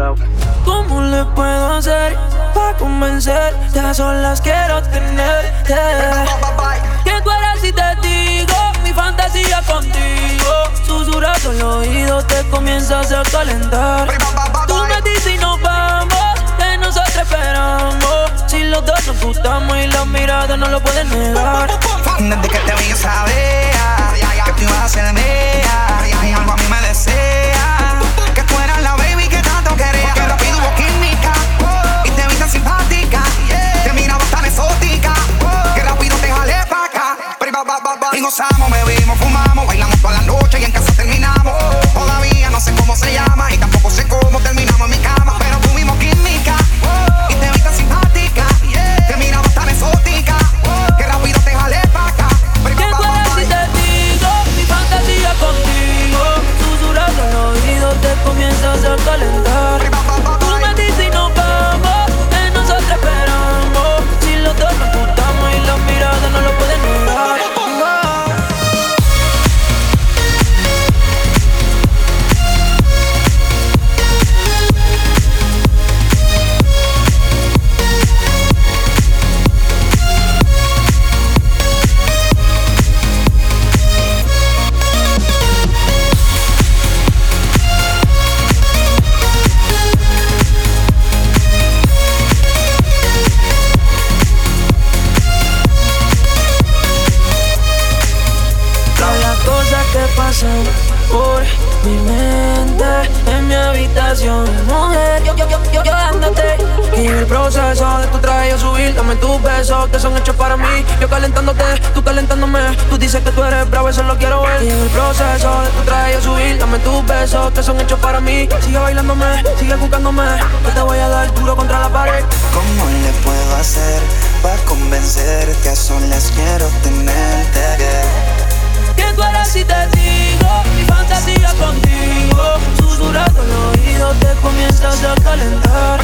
le puedo hacer para convencerte? A solas quiero tenerte. Que tú eres si te digo mi fantasía contigo. Susurrando el oído te comienzas a calentar. Tú me dices y nos vamos, que nosotros esperamos. Si los dos nos gustamos y las miradas no lo pueden negar. Desde que te vi sabía que tú ibas a ser mía. Algo a mí me Bebimos, fumamos, bailamos toda la noche pasan por mi mente en mi habitación, mujer, yo, yo, yo, yo, yo dándote. Y en el proceso de tu traje yo subir, dame tus besos que son hechos para mí. Yo calentándote, tú calentándome. Tú dices que tú eres bravo, eso lo quiero ver. Y en el proceso de tu traje yo subir, dame tus besos que son hechos para mí. Sigue bailándome, sigue buscándome. Que te voy a dar duro contra la pared. ¿Cómo le puedo hacer para convencerte? A solas quiero tenerte. te comienzas a calentar.